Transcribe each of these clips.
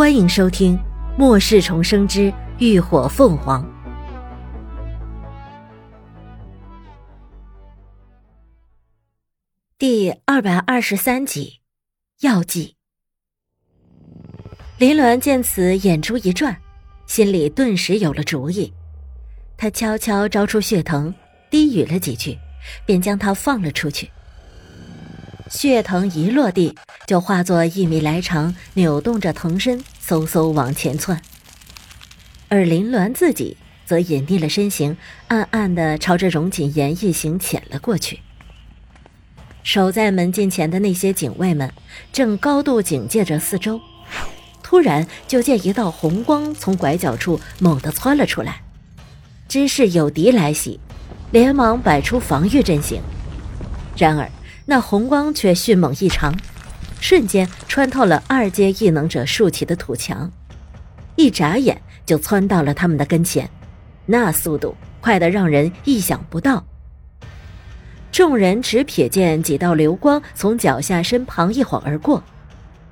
欢迎收听《末世重生之浴火凤凰》第二百二十三集《药剂》。林鸾见此，眼珠一转，心里顿时有了主意。他悄悄招出血藤，低语了几句，便将他放了出去。血藤一落地，就化作一米来长，扭动着藤身，嗖嗖往前窜。而林鸾自己则隐匿了身形，暗暗的朝着荣锦言一行潜了过去。守在门禁前的那些警卫们正高度警戒着四周，突然就见一道红光从拐角处猛地窜了出来，知是有敌来袭，连忙摆出防御阵型。然而。那红光却迅猛异常，瞬间穿透了二阶异能者竖起的土墙，一眨眼就窜到了他们的跟前，那速度快得让人意想不到。众人只瞥见几道流光从脚下身旁一晃而过，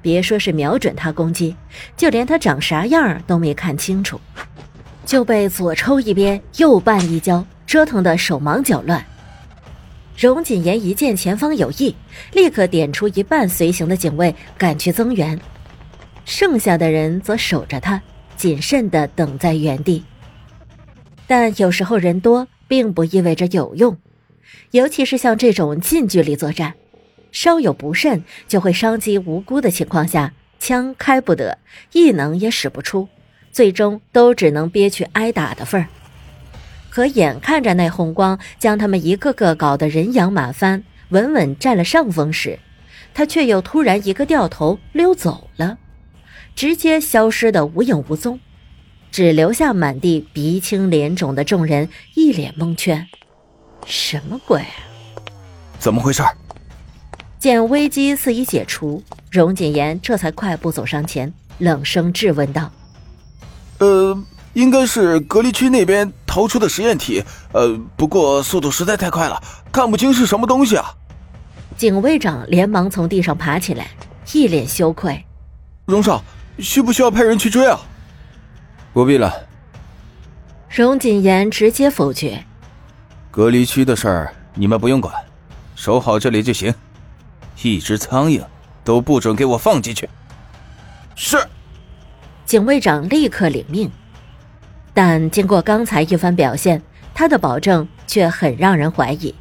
别说是瞄准他攻击，就连他长啥样都没看清楚，就被左抽一鞭，右绊一跤，折腾得手忙脚乱。荣锦言一见前方有异，立刻点出一半随行的警卫赶去增援，剩下的人则守着他，谨慎的等在原地。但有时候人多并不意味着有用，尤其是像这种近距离作战，稍有不慎就会伤及无辜的情况下，枪开不得，异能也使不出，最终都只能憋屈挨打的份儿。可眼看着那红光将他们一个个搞得人仰马翻，稳稳占了上风时，他却又突然一个掉头溜走了，直接消失得无影无踪，只留下满地鼻青脸肿的众人一脸蒙圈。什么鬼？怎么回事？见危机似已解除，荣锦言这才快步走上前，冷声质问道：“呃。”应该是隔离区那边逃出的实验体，呃，不过速度实在太快了，看不清是什么东西啊！警卫长连忙从地上爬起来，一脸羞愧：“荣少，需不需要派人去追啊？”“不必了。”荣谨言直接否决：“隔离区的事儿你们不用管，守好这里就行。一只苍蝇都不准给我放进去。”“是。”警卫长立刻领命。但经过刚才一番表现，他的保证却很让人怀疑。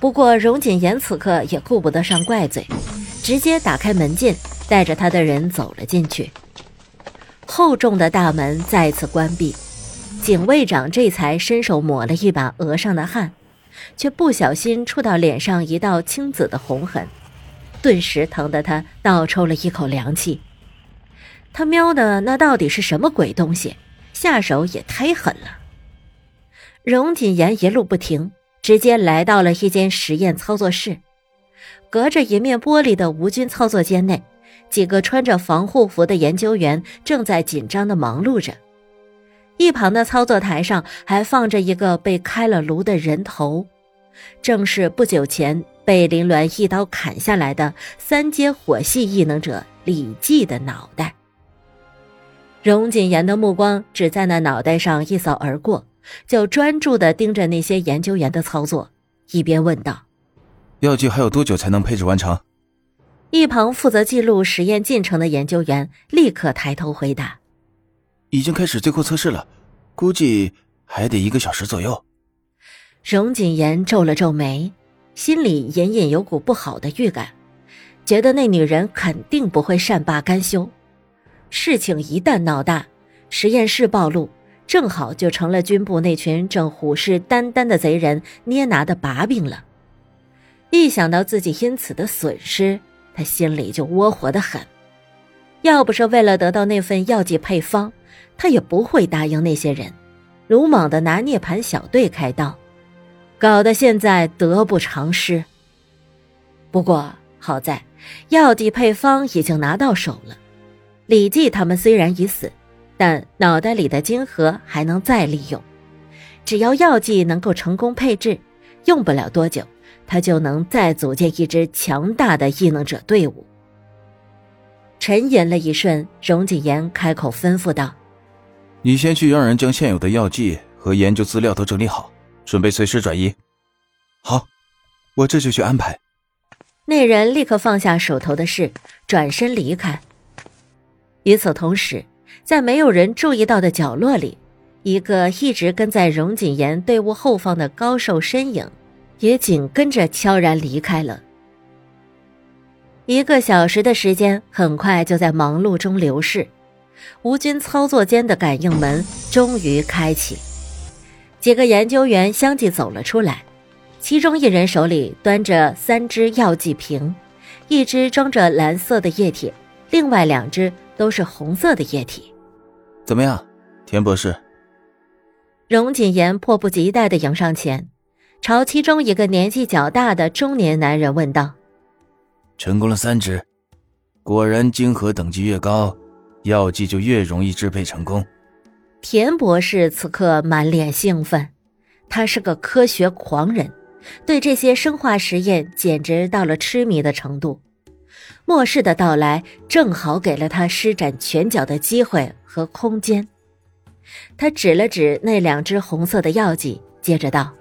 不过荣锦言此刻也顾不得上怪罪，直接打开门禁，带着他的人走了进去。厚重的大门再次关闭，警卫长这才伸手抹了一把额上的汗，却不小心触到脸上一道青紫的红痕，顿时疼得他倒抽了一口凉气。他喵的那到底是什么鬼东西？下手也忒狠了。荣锦言一路不停，直接来到了一间实验操作室。隔着一面玻璃的无菌操作间内，几个穿着防护服的研究员正在紧张的忙碌着。一旁的操作台上还放着一个被开了颅的人头，正是不久前被林鸾一刀砍下来的三阶火系异能者李记的脑袋。荣锦言的目光只在那脑袋上一扫而过，就专注地盯着那些研究员的操作，一边问道：“药剂还有多久才能配置完成？”一旁负责记录实验进程的研究员立刻抬头回答：“已经开始最后测试了，估计还得一个小时左右。”荣锦言皱了皱眉，心里隐隐有股不好的预感，觉得那女人肯定不会善罢甘休。事情一旦闹大，实验室暴露，正好就成了军部那群正虎视眈眈的贼人捏拿的把柄了。一想到自己因此的损失，他心里就窝火的很。要不是为了得到那份药剂配方，他也不会答应那些人，鲁莽的拿涅槃小队开刀，搞得现在得不偿失。不过好在，药剂配方已经拿到手了。李记他们虽然已死，但脑袋里的晶核还能再利用。只要药剂能够成功配置，用不了多久，他就能再组建一支强大的异能者队伍。沉吟了一瞬，荣景言开口吩咐道：“你先去让人将现有的药剂和研究资料都整理好，准备随时转移。”“好，我这就去安排。”那人立刻放下手头的事，转身离开。与此同时，在没有人注意到的角落里，一个一直跟在荣景言队伍后方的高瘦身影，也紧跟着悄然离开了。一个小时的时间很快就在忙碌中流逝，吴军操作间的感应门终于开启，几个研究员相继走了出来。其中一人手里端着三只药剂瓶，一只装着蓝色的液体，另外两只都是红色的液体。怎么样，田博士？荣锦言迫不及待地迎上前，朝其中一个年纪较大的中年男人问道：“成功了三只，果然晶核等级越高，药剂就越容易制配成功。”田博士此刻满脸兴奋，他是个科学狂人。对这些生化实验简直到了痴迷的程度，末世的到来正好给了他施展拳脚的机会和空间。他指了指那两只红色的药剂，接着道：“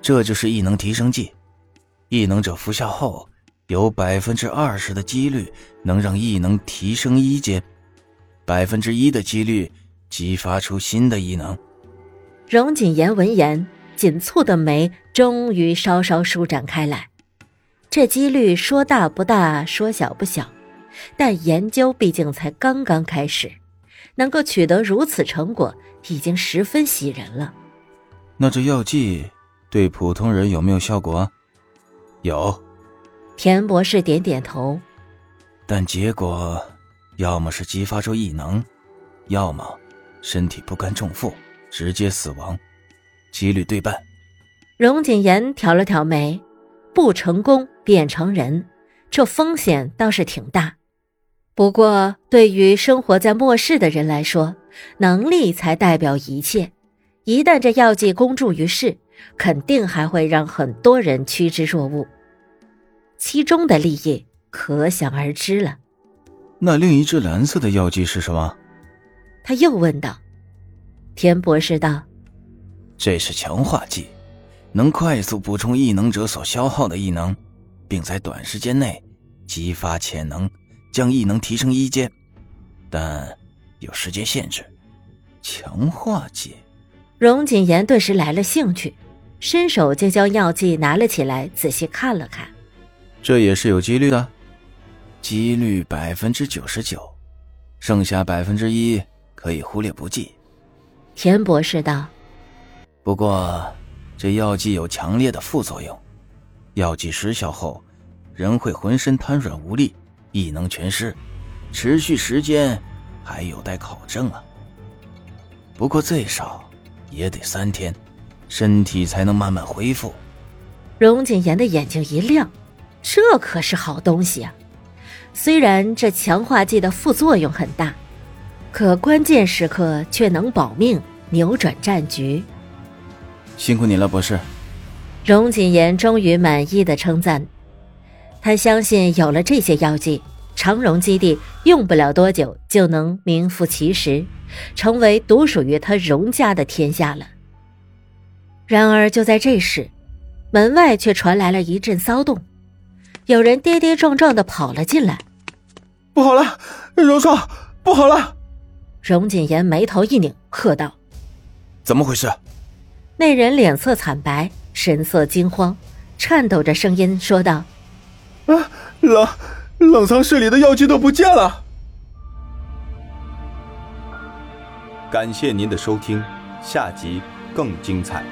这就是异能提升剂，异能者服下后，有百分之二十的几率能让异能提升一阶，百分之一的几率激发出新的异能。”荣景言闻言。紧蹙的眉终于稍稍舒展开来，这几率说大不大，说小不小，但研究毕竟才刚刚开始，能够取得如此成果，已经十分喜人了。那这药剂对普通人有没有效果？有。田博士点点头。但结果，要么是激发出异能，要么身体不堪重负，直接死亡。几率对半。荣景言挑了挑眉，不成功变成人，这风险倒是挺大。不过，对于生活在末世的人来说，能力才代表一切。一旦这药剂公诸于世，肯定还会让很多人趋之若鹜，其中的利益可想而知了。那另一支蓝色的药剂是什么？他又问道。田博士道。这是强化剂，能快速补充异能者所消耗的异能，并在短时间内激发潜能，将异能提升一阶，但有时间限制。强化剂，荣景言顿时来了兴趣，伸手就将药剂拿了起来，仔细看了看。这也是有几率的，几率百分之九十九，剩下百分之一可以忽略不计。田博士道。不过，这药剂有强烈的副作用，药剂失效后，人会浑身瘫软无力，异能全失，持续时间还有待考证啊。不过最少也得三天，身体才能慢慢恢复。荣景言的眼睛一亮，这可是好东西啊！虽然这强化剂的副作用很大，可关键时刻却能保命，扭转战局。辛苦你了，博士。荣锦言终于满意的称赞，他相信有了这些药剂，长荣基地用不了多久就能名副其实，成为独属于他荣家的天下了。然而就在这时，门外却传来了一阵骚动，有人跌跌撞撞的跑了进来。不好了，荣少，不好了！荣锦言眉头一拧，喝道：“怎么回事？”那人脸色惨白，神色惊慌，颤抖着声音说道：“啊，冷冷藏室里的药剂都不见了。”感谢您的收听，下集更精彩。